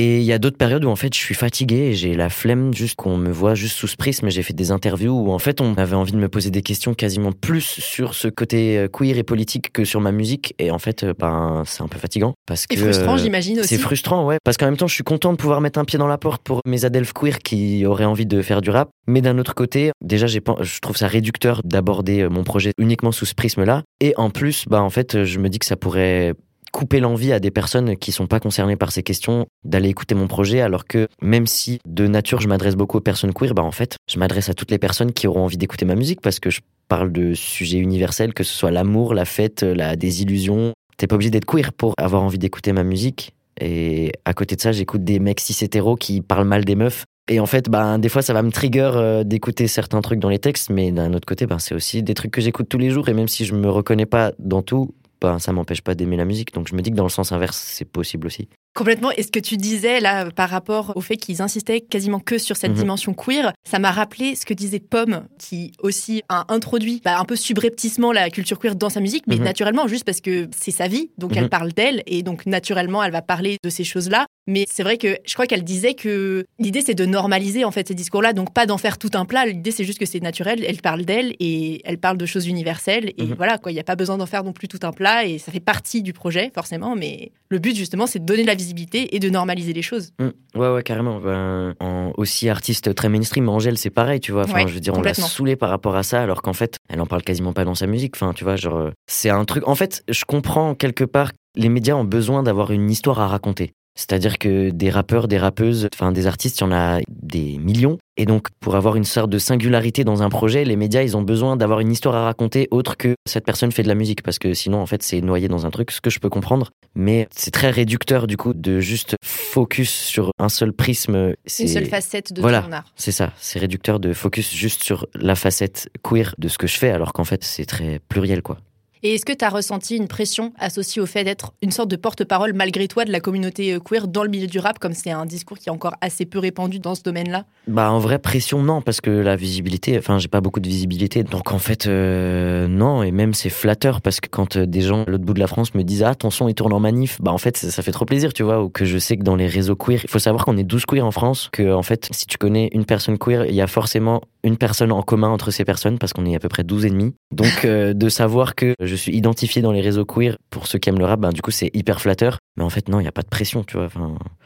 Et il y a d'autres périodes où en fait je suis fatigué et j'ai la flemme juste qu'on me voit juste sous ce prisme. J'ai fait des interviews où en fait on avait envie de me poser des questions quasiment plus sur ce côté euh, queer et politique que sur ma musique. Et en fait, euh, ben c'est un peu fatigant parce que Et frustrant, euh, j'imagine aussi. c'est frustrant, ouais. Parce qu'en même temps, je suis content de pouvoir mettre un pied dans la porte pour mes adelphes queer qui auraient envie de faire du rap. Mais d'un autre côté, déjà, j'ai je trouve ça réducteur d'aborder mon projet uniquement sous ce prisme-là. Et en plus, bah, en fait, je me dis que ça pourrait couper l'envie à des personnes qui sont pas concernées par ces questions d'aller écouter mon projet alors que même si de nature je m'adresse beaucoup aux personnes queer bah en fait je m'adresse à toutes les personnes qui auront envie d'écouter ma musique parce que je parle de sujets universels que ce soit l'amour la fête la désillusion t'es pas obligé d'être queer pour avoir envie d'écouter ma musique et à côté de ça, j'écoute des mecs cis hétéros qui parlent mal des meufs. Et en fait, ben, des fois, ça va me trigger euh, d'écouter certains trucs dans les textes, mais d'un autre côté, ben, c'est aussi des trucs que j'écoute tous les jours. Et même si je me reconnais pas dans tout, ben, ça m'empêche pas d'aimer la musique. Donc je me dis que dans le sens inverse, c'est possible aussi. Complètement. Et ce que tu disais là par rapport au fait qu'ils insistaient quasiment que sur cette Mhm. dimension queer, ça m'a rappelé ce que disait Pomme, qui aussi a introduit bah, un peu subrepticement la culture queer dans sa musique, mais Mhm. naturellement juste parce que c'est sa vie, donc Mhm. elle parle d'elle et donc naturellement elle va parler de ces choses-là. Mais c'est vrai que je crois qu'elle disait que l'idée c'est de normaliser en fait ces discours-là, donc pas d'en faire tout un plat. L'idée c'est juste que c'est naturel. Elle parle d'elle et elle parle de choses universelles et Mhm. voilà quoi. Il n'y a pas besoin d'en faire non plus tout un plat et ça fait partie du projet forcément. Mais le but justement c'est de donner de la visibilité et de normaliser les choses. Mm. Ouais, ouais, carrément. Ben, en, aussi artiste très mainstream, Angèle, c'est pareil, tu vois. Enfin, Ouais, je veux dire, on l'a saoulée par rapport à ça, alors qu'en fait, elle en parle quasiment pas dans sa musique. Enfin, tu vois, genre, euh, c'est un truc. En fait, je comprends quelque part, les médias ont besoin d'avoir une histoire à raconter. C'est-à-dire que des rappeurs, des rappeuses, enfin des artistes, il y en a des millions. Et donc, pour avoir une sorte de singularité dans un projet, les médias, ils ont besoin d'avoir une histoire à raconter autre que cette personne fait de la musique. Parce que sinon, en fait, c'est noyé dans un truc, ce que je peux comprendre. Mais c'est très réducteur, du coup, de juste focus sur un seul prisme. Une seule facette de Voilà. ton art. c'est ça, c'est réducteur de focus juste sur la facette queer de ce que je fais, alors qu'en fait, c'est très pluriel, quoi. Et est-ce que tu as ressenti une pression associée au fait d'être une sorte de porte-parole malgré toi de la communauté euh, queer dans le milieu du rap, comme c'est un discours qui est encore assez peu répandu dans ce domaine-là? Bah en vrai pression non parce que la visibilité enfin j'ai pas beaucoup de visibilité. Donc en fait euh, non et même c'est flatteur parce que quand euh, des gens à l'autre bout de la France me disent ah ton son il tourne en manif bah en fait ça, fait trop plaisir tu vois ou que je sais que dans les réseaux queer il faut savoir qu'on est 12 queer en France que en fait si tu connais une personne queer il y a forcément une personne en commun entre ces personnes parce qu'on est à peu près 12 et demi. Donc de savoir que je suis identifié dans les réseaux queer pour ceux qui aiment le rap ben du coup c'est hyper flatteur mais en fait non il y a pas de pression tu vois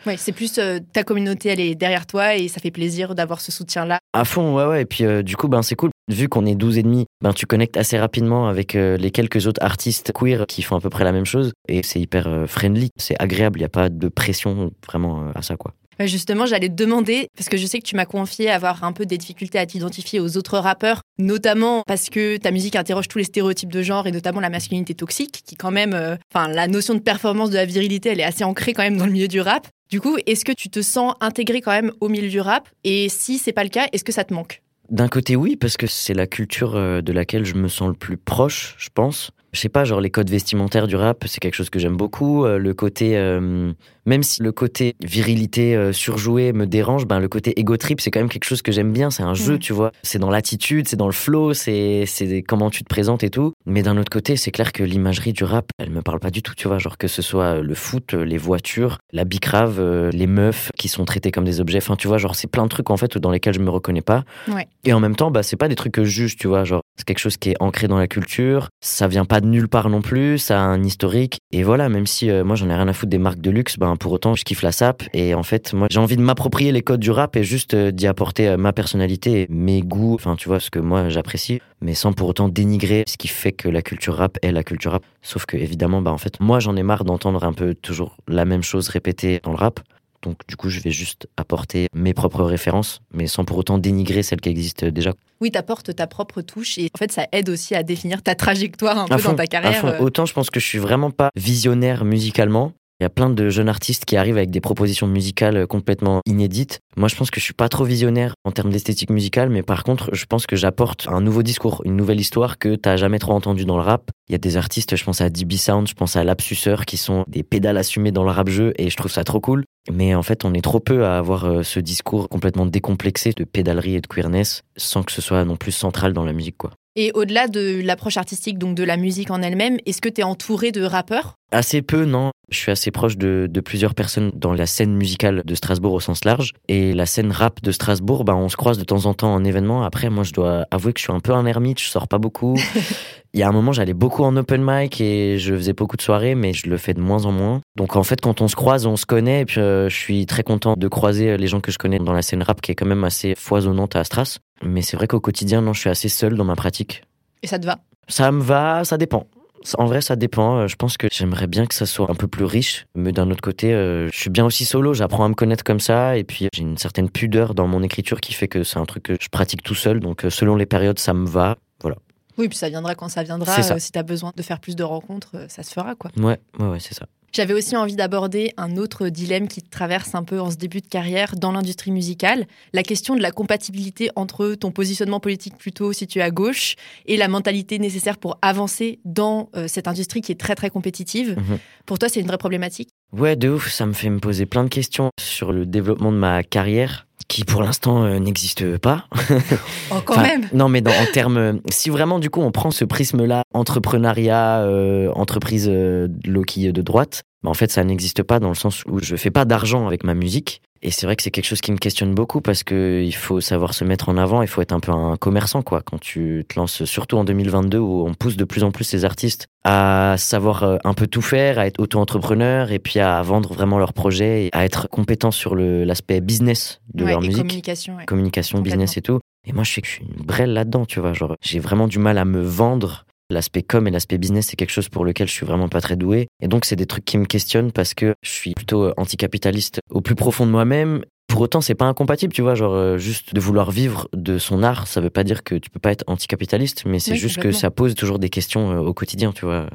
Ouais, c'est plus euh, ta communauté, elle est derrière toi et ça fait plaisir d'avoir ce soutien-là. À fond, ouais, ouais. Et puis, euh, du coup, ben, c'est cool. Vu qu'on est 12 et demi, ben, tu connectes assez rapidement avec euh, les quelques autres artistes queer qui font à peu près la même chose. Et c'est hyper friendly. C'est agréable. Il n'y a pas de pression vraiment à ça, quoi. Justement, j'allais te demander, parce que je sais que tu m'as confié avoir un peu des difficultés à t'identifier aux autres rappeurs, notamment parce que ta musique interroge tous les stéréotypes de genre et notamment la masculinité toxique, qui quand même, euh, enfin, la notion de performance de la virilité, elle est assez ancrée quand même dans le milieu du rap. Du coup, est-ce que tu te sens intégré quand même au milieu du rap? Et si c'est pas le cas, est-ce que ça te manque? D'un côté, oui, parce que c'est la culture euh, de laquelle je me sens le plus proche, je pense je sais pas, genre les codes vestimentaires du rap, c'est quelque chose que j'aime beaucoup. Euh, le côté, euh, même si le côté virilité euh, surjouée me dérange, ben le côté ego trip, c'est quand même quelque chose que j'aime bien. C'est un jeu, tu vois. C'est dans l'attitude, c'est dans le flow, c'est c'est comment tu te présentes et tout. Mais d'un autre côté, c'est clair que l'imagerie du rap, elle me parle pas du tout, tu vois. Genre que ce soit le foot, les voitures, la bicrave, les meufs qui sont traitées comme des objets. Enfin, tu vois, genre c'est plein de trucs en fait dans lesquels je me reconnais pas. Ouais. Et en même temps, bah c'est pas des trucs que je juge, tu vois. Genre c'est quelque chose qui est ancré dans la culture. Ça vient pas nulle part non plus. Ça a un historique. Et voilà, même si euh, moi j'en ai rien à foutre des marques de luxe, ben pour autant je kiffe la sap. Et en fait, moi j'ai envie de m'approprier les codes du rap et juste euh, d'y apporter euh, ma personnalité, mes goûts. Enfin, tu vois ce que moi j'apprécie, mais sans pour autant dénigrer ce qui fait que la culture rap est la culture rap. Sauf que évidemment, bah en fait, moi j'en ai marre d'entendre un peu toujours la même chose répétée dans le rap. Donc du coup, je vais juste apporter mes propres références, mais sans pour autant dénigrer celles qui existent déjà. Oui, tu apportes ta propre touche et en fait, ça aide aussi à définir ta trajectoire un peu dans ta carrière. Euh. Autant je pense que je suis vraiment pas visionnaire musicalement, il y a plein de jeunes artistes qui arrivent avec des propositions musicales complètement inédites. Moi, je pense que je suis pas trop visionnaire en termes d'esthétique musicale, mais par contre, je pense que j'apporte un nouveau discours, une nouvelle histoire que t'as jamais trop entendu dans le rap. Il y a des artistes, je pense à DB Sound, je pense à Lapsuseur, qui sont des pédales assumées dans le rap jeu, et je trouve ça trop cool. Mais en fait, on est trop peu à avoir euh, ce discours complètement décomplexé de pédalerie et de queerness, sans que ce soit non plus central dans la musique, quoi. Et au-delà de l'approche artistique, donc de la musique en elle-même, est-ce que tu es entouré de rappeurs? Assez peu, non. Je suis assez proche de, plusieurs personnes dans la scène musicale de Strasbourg au sens large. Et la scène rap de Strasbourg, bah, on se croise de temps en temps en événement. Après, moi, je dois avouer que je suis un peu un ermite, je sors pas beaucoup. Il y a un moment, j'allais beaucoup en open mic et je faisais beaucoup de soirées, mais je le fais de moins en moins. Donc en fait, quand on se croise, on se connaît. Et puis euh, je suis très content de croiser les gens que je connais dans la scène rap, qui est quand même assez foisonnante à Astras. Mais c'est vrai qu'au quotidien, non, je suis assez seul dans ma pratique. Et ça te va? Ça me va, ça dépend. En vrai, ça dépend. Euh, je pense que j'aimerais bien que ça soit un peu plus riche. Mais d'un autre côté, euh, je suis bien aussi solo. J'apprends à me connaître comme ça. Et puis, j'ai une certaine pudeur dans mon écriture qui fait que c'est un truc que je pratique tout seul. Donc, euh, selon les périodes, ça me va. Voilà. Oui, puis ça viendra quand ça viendra. si tu as besoin de faire plus de rencontres, ça se fera, quoi. Ouais, ouais, ouais c'est ça. J'avais aussi envie d'aborder un autre dilemme qui te traverse un peu en ce début de carrière dans l'industrie musicale, la question de la compatibilité entre ton positionnement politique plutôt situé à gauche et la mentalité nécessaire pour avancer dans euh, cette industrie qui est très très compétitive. Mhm. Pour toi, c'est une vraie problématique? Ouais, de ouf, ça me fait me poser plein de questions sur le développement de ma carrière qui pour l'instant euh, n'existe pas. Oh, quand même. Non, mais en termes, si vraiment du coup on prend ce prisme-là, entrepreneuriat, euh, entreprise euh, low-key de droite, bah, en fait ça n'existe pas dans le sens où je fais pas d'argent avec ma musique. Et c'est vrai que c'est quelque chose qui me questionne beaucoup parce que il faut savoir se mettre en avant, il faut être un peu un commerçant quoi. Quand tu te lances, surtout en 2022 où on pousse de plus en plus ces artistes à savoir euh, un peu tout faire, à être auto-entrepreneur et puis à vendre vraiment leurs projets, et à être compétent sur l'aspect business de leur musique, communication, communication, business et tout. Et moi je sais que je suis une brêle là-dedans, tu vois. Genre j'ai vraiment du mal à me vendre L'aspect com et l'aspect business, c'est quelque chose pour lequel je suis vraiment pas très doué. Et donc, c'est des trucs qui me questionnent parce que je suis plutôt euh, anticapitaliste au plus profond de moi-même. Pour autant, c'est pas incompatible, tu vois, genre euh, juste de vouloir vivre de son art, ça veut pas dire que tu peux pas être anticapitaliste, mais c'est juste que ça pose toujours des questions euh, au quotidien, tu vois,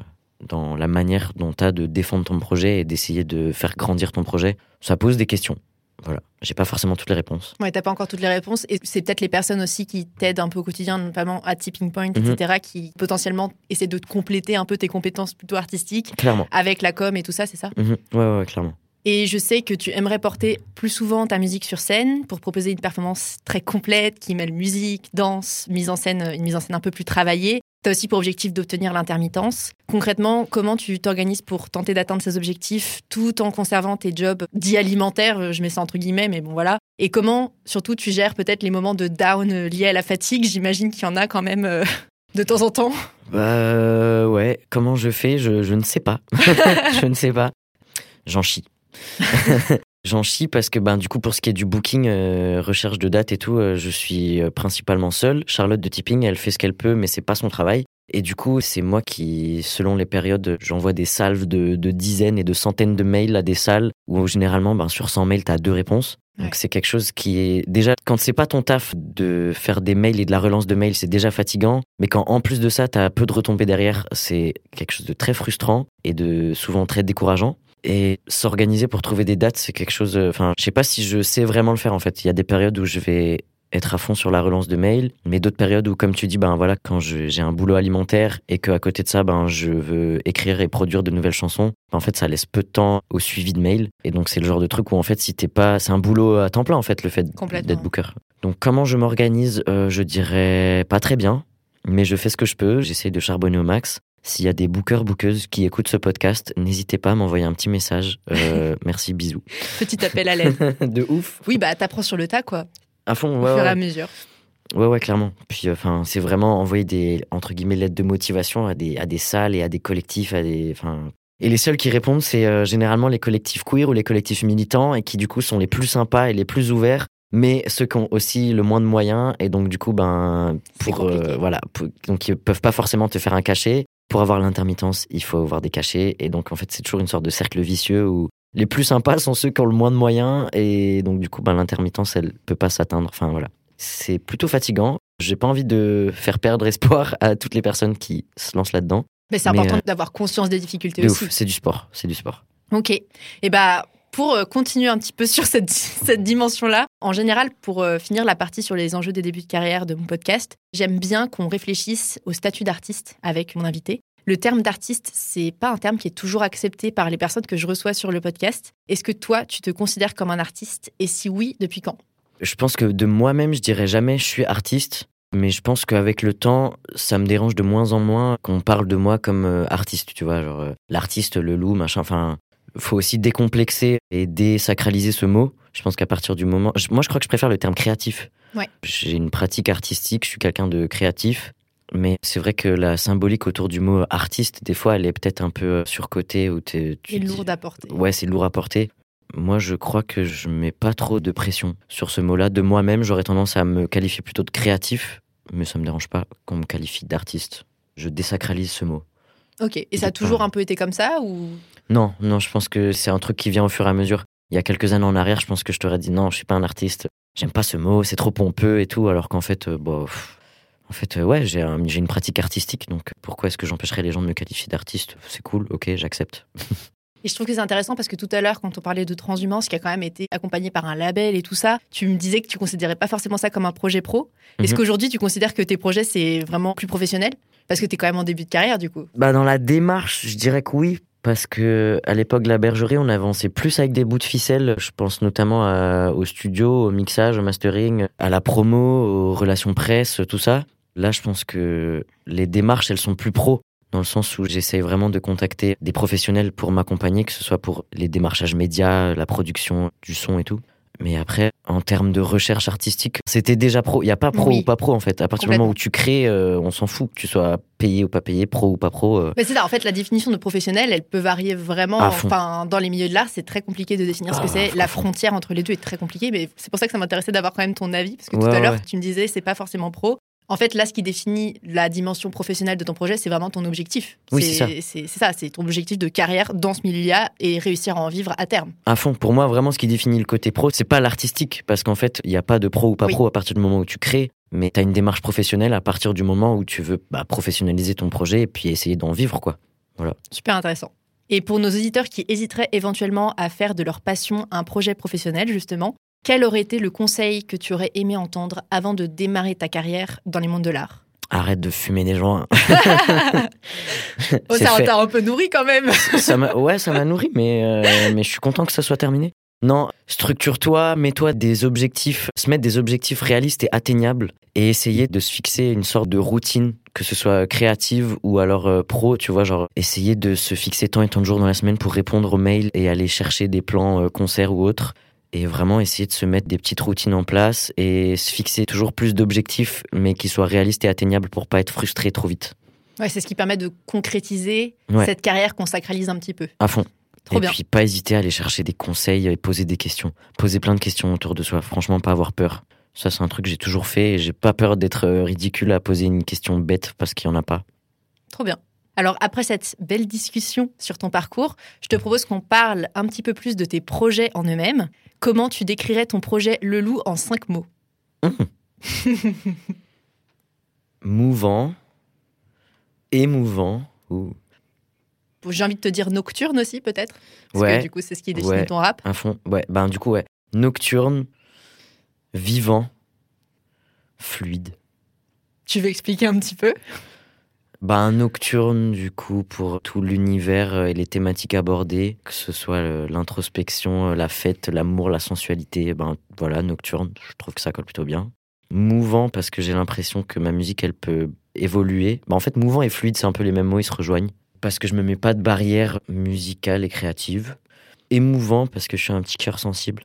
dans la manière dont tu as de défendre ton projet et d'essayer de faire grandir ton projet. Ça pose des questions. Voilà, j'ai pas forcément toutes les réponses. Ouais, t'as pas encore toutes les réponses. Et c'est peut-être les personnes aussi qui t'aident un peu au quotidien, notamment à Tipping Point, etc., mhm. qui potentiellement essaient de te compléter un peu tes compétences plutôt artistiques. Clairement. Avec la com et tout ça, c'est ça? Mhm. ouais, ouais, clairement. Et je sais que tu aimerais porter plus souvent ta musique sur scène pour proposer une performance très complète qui mêle musique, danse, mise en scène, une mise en scène un peu plus travaillée. Tu as aussi pour objectif d'obtenir l'intermittence. Concrètement, comment tu t'organises pour tenter d'atteindre ces objectifs tout en conservant tes jobs dits alimentaires, je mets ça entre guillemets, mais bon voilà. Et comment, surtout, tu gères peut-être les moments de down liés à la fatigue? J'imagine qu'il y en a quand même euh, de temps en temps. Bah ouais, comment je fais? Je, je ne sais pas. je ne sais pas. J'en chie. J'en chie parce que ben du coup pour ce qui est du booking, euh, recherche de date et tout, euh, je suis euh, principalement seule. Charlotte de Tipping, elle fait ce qu'elle peut, mais c'est pas son travail. Et du coup, c'est moi qui, selon les périodes, j'envoie des salves de, de, dizaines et de centaines de mails à des salles où généralement, ben, sur 100 mails, tu as deux réponses. Donc c'est quelque chose qui est déjà quand c'est pas ton taf de faire des mails et de la relance de mails, c'est déjà fatigant, mais quand en plus de ça tu as peu de retombées derrière, c'est quelque chose de très frustrant et de souvent très décourageant. Et s'organiser pour trouver des dates, c'est quelque chose. Enfin, je sais pas si je sais vraiment le faire en fait. Il y a des périodes où je vais être à fond sur la relance de mails, mais d'autres périodes où, comme tu dis, ben voilà, quand j'ai un boulot alimentaire et qu'à côté de ça, ben je veux écrire et produire de nouvelles chansons, en fait, ça laisse peu de temps au suivi de mails. Et donc, c'est le genre de truc où, en fait, si t'es pas, c'est un boulot à temps plein, en fait, le fait d'être booker. Donc, comment je m'organise, euh, je dirais pas très bien, mais je fais ce que je peux. J'essaie de charbonner au max. S'il y a des bookers, bookeuses qui écoutent ce podcast, n'hésitez pas à m'envoyer un petit message. Euh, merci, bisous. Petit appel à l'aide. de ouf. Oui, bah t'apprends sur le tas, quoi. À fond, ouais. Au fur et à mesure. Ouais, ouais, clairement. Puis, enfin, c'est vraiment envoyer des, entre guillemets, lettres de motivation à des, à des salles et à des collectifs, à des, enfin. Et les seuls qui répondent, c'est euh, généralement les collectifs queer ou les collectifs militants et qui, du coup, sont les plus sympas et les plus ouverts mais ceux qui ont aussi le moins de moyens et donc du coup ben pour euh, voilà donc ils peuvent pas forcément te faire un cachet pour avoir l'intermittence, il faut avoir des cachets. Et donc, en fait, c'est toujours une sorte de cercle vicieux où les plus sympas sont ceux qui ont le moins de moyens. Et donc, du coup, ben, l'intermittence, elle peut pas s'atteindre. Enfin, voilà. C'est plutôt fatigant. J'ai pas envie de faire perdre espoir à toutes les personnes qui se lancent là-dedans. Mais c'est important euh, d'avoir conscience des difficultés aussi. C'est du sport. C'est du sport. Ok. Et bah, pour euh, continuer un petit peu sur cette, cette dimension-là, en général, pour euh, finir la partie sur les enjeux des débuts de carrière de mon podcast, j'aime bien qu'on réfléchisse au statut d'artiste avec mon invité. Le terme d'artiste, c'est pas un terme qui est toujours accepté par les personnes que je reçois sur le podcast. Est-ce que toi, tu te considères comme un artiste? Et si oui, depuis quand? Je pense que de moi-même, je dirais jamais je suis artiste. Mais je pense qu'avec le temps, ça me dérange de moins en moins qu'on parle de moi comme euh, artiste, tu vois, genre l'artiste, le loup, machin. Enfin, faut aussi décomplexer et désacraliser ce mot. Je pense qu'à partir du moment. Moi, je crois que je préfère le terme créatif. Ouais. J'ai une pratique artistique, je suis quelqu'un de créatif. Mais c'est vrai que la symbolique autour du mot artiste, des fois, elle est peut-être un peu surcotée. Ou tu c'est lourd à porter. Ouais, c'est lourd à porter. Moi, je crois que je mets pas trop de pression sur ce mot-là. De moi-même, j'aurais tendance à me qualifier plutôt de créatif, mais ça me dérange pas qu'on me qualifie d'artiste. Je désacralise ce mot. Ok. Et ça a toujours un peu été comme ça ou? Non, non, je pense que c'est un truc qui vient au fur et à mesure. Il y a quelques années en arrière, je pense que je t'aurais dit non, je suis pas un artiste. J'aime pas ce mot, c'est trop pompeux et tout, alors qu'en fait, euh, bon, en fait, euh, ouais, j'ai une pratique artistique, donc pourquoi est-ce que j'empêcherais les gens de me qualifier d'artiste? C'est cool, ok, j'accepte. Et je trouve que c'est intéressant parce que tout à l'heure, quand on parlait de transhumance, qui a quand même été accompagné par un label et tout ça, tu me disais que tu considérais pas forcément ça comme un projet pro. Est-ce mhm. qu'aujourd'hui, tu considères que tes projets, c'est vraiment plus professionnel? Parce que tu es quand même en début de carrière, du coup. Bah, dans la démarche, je dirais que oui, parce que à l'époque de la bergerie, on avançait plus avec des bouts de ficelle. Je pense notamment au studio, au mixage, au mastering, à la promo, aux relations presse, tout ça. Là, je pense que les démarches, elles sont plus pro dans le sens où j'essaie vraiment de contacter des professionnels pour m'accompagner, que ce soit pour les démarchages médias, la production du son et tout. Mais après, en termes de recherche artistique, c'était déjà pro. Il n'y a pas pro ou pas pro en fait. À partir du moment où tu crées, euh, on s'en fout que tu sois payé ou pas payé, pro ou pas pro. Euh. Mais c'est ça, en fait, la définition de professionnel, elle peut varier vraiment. Enfin, dans les milieux de l'art, c'est très compliqué de définir ce que ah, c'est. La frontière entre les deux est très compliquée, mais c'est pour ça que ça m'intéressait d'avoir quand même ton avis, parce que tout à l'heure, tu me disais, c'est pas forcément pro. En fait, là, ce qui définit la dimension professionnelle de ton projet, c'est vraiment ton objectif. Oui, c'est ça. C'est ça, c'est ton objectif de carrière dans ce milieu-là et réussir à en vivre à terme. À fond. Pour moi, vraiment, ce qui définit le côté pro, c'est pas l'artistique, parce qu'en fait, il n'y a pas de pro ou pas pro à partir du moment où tu crées, mais tu as une démarche professionnelle à partir du moment où tu veux bah, professionnaliser ton projet et puis essayer d'en vivre, quoi. Voilà. Super intéressant. Et pour nos auditeurs qui hésiteraient éventuellement à faire de leur passion un projet professionnel, justement, quel aurait été le conseil que tu aurais aimé entendre avant de démarrer ta carrière dans les mondes de l'art? Arrête de fumer des joints. oh, ça t'a un peu nourri quand même. ça ouais, ça m'a nourri, mais, euh, mais je suis content que ça soit terminé. Non, structure-toi, mets-toi des objectifs, se mettre des objectifs réalistes et atteignables et essayer de se fixer une sorte de routine, que ce soit créative ou alors euh, pro, tu vois, genre essayer de se fixer tant et tant de jours dans la semaine pour répondre aux mails et aller chercher des plans euh, concerts ou autres et vraiment essayer de se mettre des petites routines en place et se fixer toujours plus d'objectifs, mais qui soient réalistes et atteignables pour pas être frustré trop vite. Ouais, c'est ce qui permet de concrétiser cette carrière qu'on sacralise un petit peu. À fond. Trop et bien. puis pas hésiter à aller chercher des conseils et poser des questions. Poser plein de questions autour de soi. Franchement, pas avoir peur. Ça, c'est un truc que j'ai toujours fait et j'ai pas peur d'être euh, ridicule à poser une question bête parce qu'il y en a pas. Trop bien. Alors après cette belle discussion sur ton parcours, je te propose qu'on parle un petit peu plus de tes projets en eux-mêmes. Comment tu décrirais ton projet Le Loup en cinq mots Mouvant, émouvant, ou J'ai envie de te dire nocturne aussi peut-être Parce Ouais. que du coup c'est ce qui définit Ouais. ton rap. un fond. Ouais, ben du coup, ouais. Nocturne, vivant, fluide. Tu veux expliquer un petit peu? Ben nocturne, du coup, pour tout l'univers euh, et les thématiques abordées, que ce soit euh, l'introspection, euh, la fête, l'amour, la sensualité, ben voilà, nocturne, je trouve que ça colle plutôt bien. Mouvant, parce que j'ai l'impression que ma musique, elle peut évoluer. Ben, en fait, mouvant et fluide, c'est un peu les mêmes mots, ils se rejoignent. Parce que je me mets pas de barrière musicale et créative. Émouvant, parce que je suis un petit cœur sensible.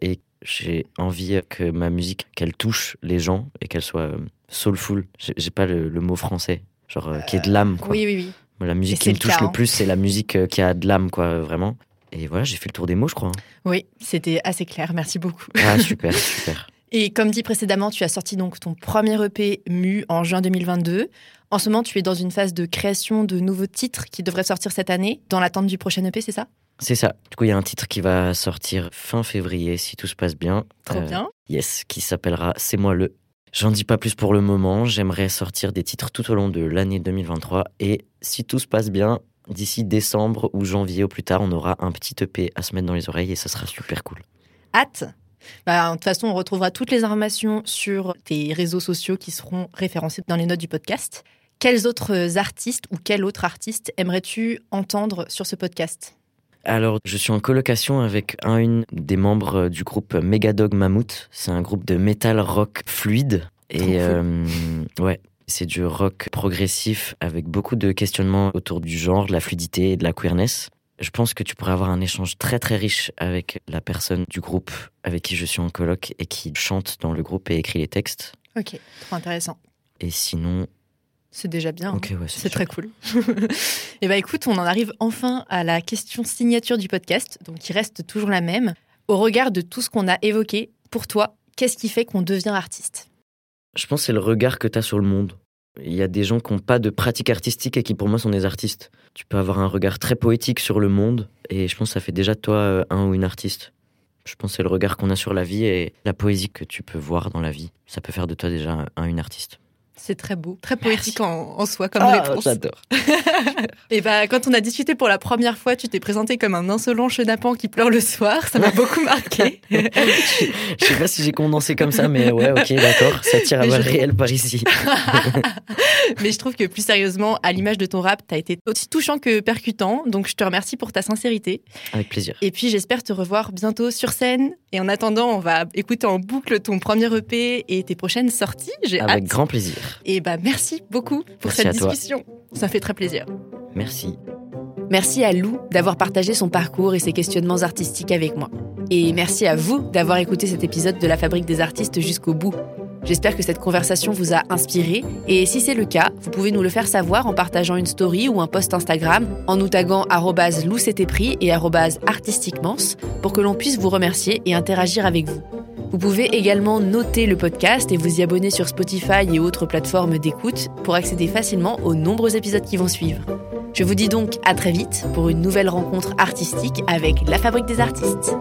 et j'ai envie que ma musique qu'elle touche les gens et qu'elle soit soulful j'ai j'ai pas le, le mot français genre euh, qui est de l'âme quoi Oui, oui, oui. Moi, la musique qui me le touche cas, le plus c'est la musique euh, qui a de l'âme quoi euh, vraiment et voilà j'ai fait le tour des mots je crois hein. Oui, c'était assez clair. Merci beaucoup. ah super super Et comme dit précédemment, tu as sorti donc ton premier EP Mu en juin 2022. En ce moment, tu es dans une phase de création de nouveaux titres qui devraient sortir cette année, dans l'attente du prochain EP, c'est ça? C'est ça du coup il y a un titre qui va sortir fin février si tout se passe bien Trop Euh, bien. yes qui s'appellera c'est moi le J'en dis pas plus pour le moment, j'aimerais sortir des titres tout au long de l'année 2023 et si tout se passe bien, d'ici décembre ou janvier au plus tard, on aura un petit EP à se mettre dans les oreilles et ça sera super cool. Hâte Bah, De toute façon, on retrouvera toutes les informations sur tes réseaux sociaux qui seront référencés dans les notes du podcast. Quels autres artistes ou quel autre artiste aimerais-tu entendre sur ce podcast? Alors, je suis en colocation avec un une des membres euh, du groupe Megadog Mammoth. C'est un groupe de metal rock fluide. Et euh, ouais, c'est du rock progressif avec beaucoup de questionnements autour du genre, de la fluidité et de la queerness. Je pense que tu pourrais avoir un échange très très riche avec la personne du groupe avec qui je suis en coloc et qui chante dans le groupe et écrit les textes. Ok, trop intéressant. Et sinon, C'est déjà bien. hein. ouais, C'est très cool. Et bah écoute, on en arrive enfin à la question signature du podcast, donc qui reste toujours la même. Au regard de tout ce qu'on a évoqué, pour toi, qu'est-ce qui fait qu'on devient artiste? Je pense que c'est le regard que tu as sur le monde. Il y a des gens qui n'ont pas de pratique artistique et qui pour moi sont des artistes. Tu peux avoir un regard très poétique sur le monde et je pense que ça fait déjà de toi euh, un ou une artiste. Je pense que c'est le regard qu'on a sur la vie et la poésie que tu peux voir dans la vie. Ça peut faire de toi déjà un ou une artiste. C'est très beau, très poétique en, en soi comme Ah, réponse. j'adore. Et bah quand on a discuté pour la première fois, tu t'es présenté comme un insolent chenapan qui pleure le soir. Ça m'a beaucoup marqué. Je sais pas si j'ai condensé comme ça, mais ouais, ok, d'accord. Ça tire à je balles trouve- réelles par ici. Mais je trouve que plus sérieusement, à l'image de ton rap, t'as été aussi touchant que percutant. Donc je te remercie pour ta sincérité. Avec plaisir. Et puis j'espère te revoir bientôt sur scène. Et en attendant, on va écouter en boucle ton premier EP et tes prochaines sorties. J'ai Avec hâte. grand plaisir. Et bah merci beaucoup pour Merci cette toi. discussion. Ça fait très plaisir. Merci. Merci à Lou d'avoir partagé son parcours et ses questionnements artistiques avec moi. Et merci à vous d'avoir écouté cet épisode de La Fabrique des artistes jusqu'au bout. J'espère que cette conversation vous a inspiré et si c'est le cas, vous pouvez nous le faire savoir en partageant une story ou un post Instagram en nous taguant arrobase loup c'était pris et arrobase artistiquemance pour que l'on puisse vous remercier et interagir avec vous. Vous pouvez également noter le podcast et vous y abonner sur Spotify et autres plateformes d'écoute pour accéder facilement aux nombreux épisodes qui vont suivre. Je vous dis donc à très vite pour une nouvelle rencontre artistique avec La Fabrique des artistes.